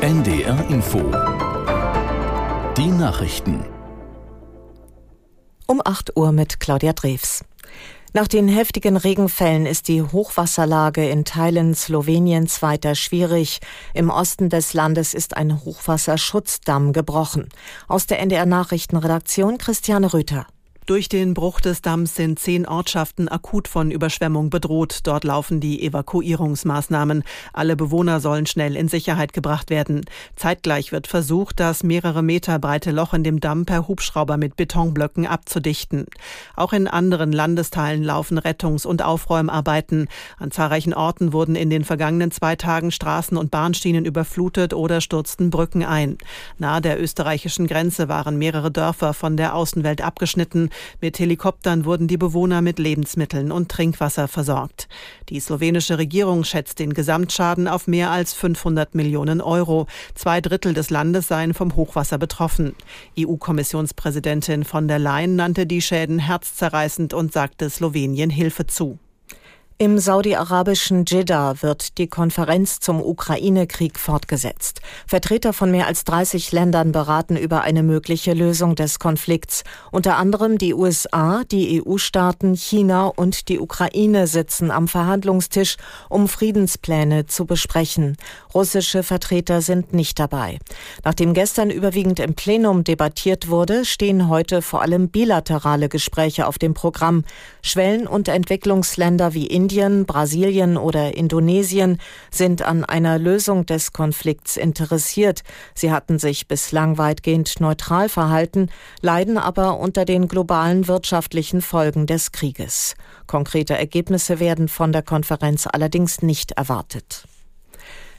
NDR Info. Die Nachrichten. Um 8 Uhr mit Claudia Drews. Nach den heftigen Regenfällen ist die Hochwasserlage in Teilen Sloweniens weiter schwierig. Im Osten des Landes ist ein Hochwasserschutzdamm gebrochen. Aus der NDR Nachrichtenredaktion Christiane Rüther. Durch den Bruch des Damms sind zehn Ortschaften akut von Überschwemmung bedroht. Dort laufen die Evakuierungsmaßnahmen. Alle Bewohner sollen schnell in Sicherheit gebracht werden. Zeitgleich wird versucht, das mehrere Meter breite Loch in dem Damm per Hubschrauber mit Betonblöcken abzudichten. Auch in anderen Landesteilen laufen Rettungs- und Aufräumarbeiten. An zahlreichen Orten wurden in den vergangenen zwei Tagen Straßen und Bahnschienen überflutet oder stürzten Brücken ein. Nahe der österreichischen Grenze waren mehrere Dörfer von der Außenwelt abgeschnitten. Mit Helikoptern wurden die Bewohner mit Lebensmitteln und Trinkwasser versorgt. Die slowenische Regierung schätzt den Gesamtschaden auf mehr als 500 Millionen Euro. Zwei Drittel des Landes seien vom Hochwasser betroffen. EU-Kommissionspräsidentin von der Leyen nannte die Schäden herzzerreißend und sagte Slowenien Hilfe zu. Im saudi-arabischen Jeddah wird die Konferenz zum Ukraine-Krieg fortgesetzt. Vertreter von mehr als 30 Ländern beraten über eine mögliche Lösung des Konflikts. Unter anderem die USA, die EU-Staaten, China und die Ukraine sitzen am Verhandlungstisch, um Friedenspläne zu besprechen. Russische Vertreter sind nicht dabei. Nachdem gestern überwiegend im Plenum debattiert wurde, stehen heute vor allem bilaterale Gespräche auf dem Programm. Schwellen- und Entwicklungsländer wie Indien Indien, Brasilien oder Indonesien sind an einer Lösung des Konflikts interessiert. Sie hatten sich bislang weitgehend neutral verhalten, leiden aber unter den globalen wirtschaftlichen Folgen des Krieges. Konkrete Ergebnisse werden von der Konferenz allerdings nicht erwartet.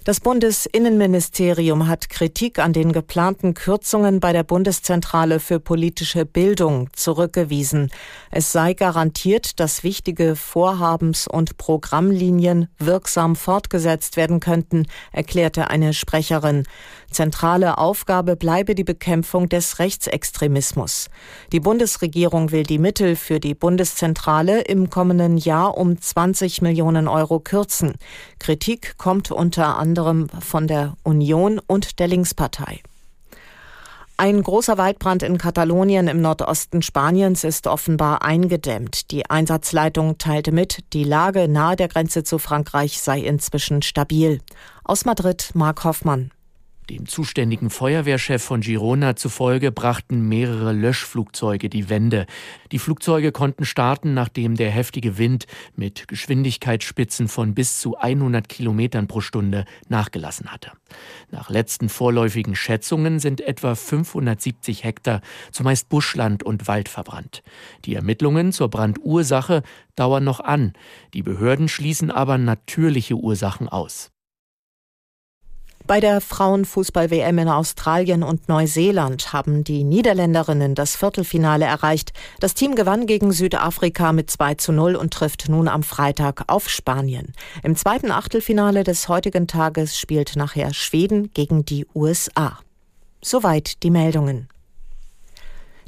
Das Bundesinnenministerium hat Kritik an den geplanten Kürzungen bei der Bundeszentrale für politische Bildung zurückgewiesen. Es sei garantiert, dass wichtige Vorhabens- und Programmlinien wirksam fortgesetzt werden könnten, erklärte eine Sprecherin. Zentrale Aufgabe bleibe die Bekämpfung des Rechtsextremismus. Die Bundesregierung will die Mittel für die Bundeszentrale im kommenden Jahr um 20 Millionen Euro kürzen. Kritik kommt unter anderem anderem von der Union und der Linkspartei. Ein großer Waldbrand in Katalonien im Nordosten Spaniens ist offenbar eingedämmt. Die Einsatzleitung teilte mit, die Lage nahe der Grenze zu Frankreich sei inzwischen stabil. Aus Madrid Mark Hoffmann. Dem zuständigen Feuerwehrchef von Girona zufolge brachten mehrere Löschflugzeuge die Wende. Die Flugzeuge konnten starten, nachdem der heftige Wind mit Geschwindigkeitsspitzen von bis zu 100 Kilometern pro Stunde nachgelassen hatte. Nach letzten vorläufigen Schätzungen sind etwa 570 Hektar, zumeist Buschland und Wald verbrannt. Die Ermittlungen zur Brandursache dauern noch an. Die Behörden schließen aber natürliche Ursachen aus. Bei der Frauenfußball-WM in Australien und Neuseeland haben die Niederländerinnen das Viertelfinale erreicht. Das Team gewann gegen Südafrika mit 2 zu 0 und trifft nun am Freitag auf Spanien. Im zweiten Achtelfinale des heutigen Tages spielt nachher Schweden gegen die USA. Soweit die Meldungen.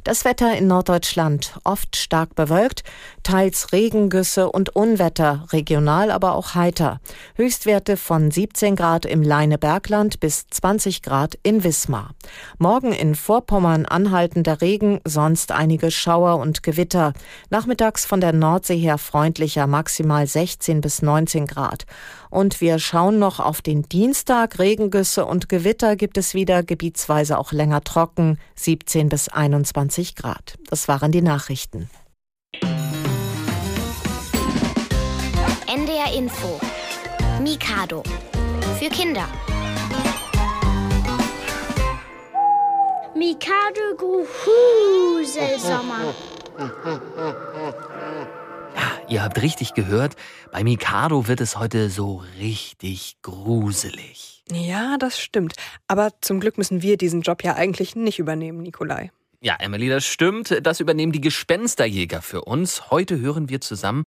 Das Wetter in Norddeutschland oft stark bewölkt, teils Regengüsse und Unwetter, regional aber auch heiter. Höchstwerte von 17 Grad im Leinebergland bis 20 Grad in Wismar. Morgen in Vorpommern anhaltender Regen, sonst einige Schauer und Gewitter. Nachmittags von der Nordsee her freundlicher, maximal 16 bis 19 Grad. Und wir schauen noch auf den Dienstag. Regengüsse und Gewitter gibt es wieder, gebietsweise auch länger trocken, 17 bis 21 Grad. Das waren die Nachrichten. NDR Info. Mikado. Für Kinder. Mikado Gruselsommer. Ihr habt richtig gehört, bei Mikado wird es heute so richtig gruselig. Ja, das stimmt. Aber zum Glück müssen wir diesen Job ja eigentlich nicht übernehmen, Nikolai. Ja, Emily, das stimmt. Das übernehmen die Gespensterjäger für uns. Heute hören wir zusammen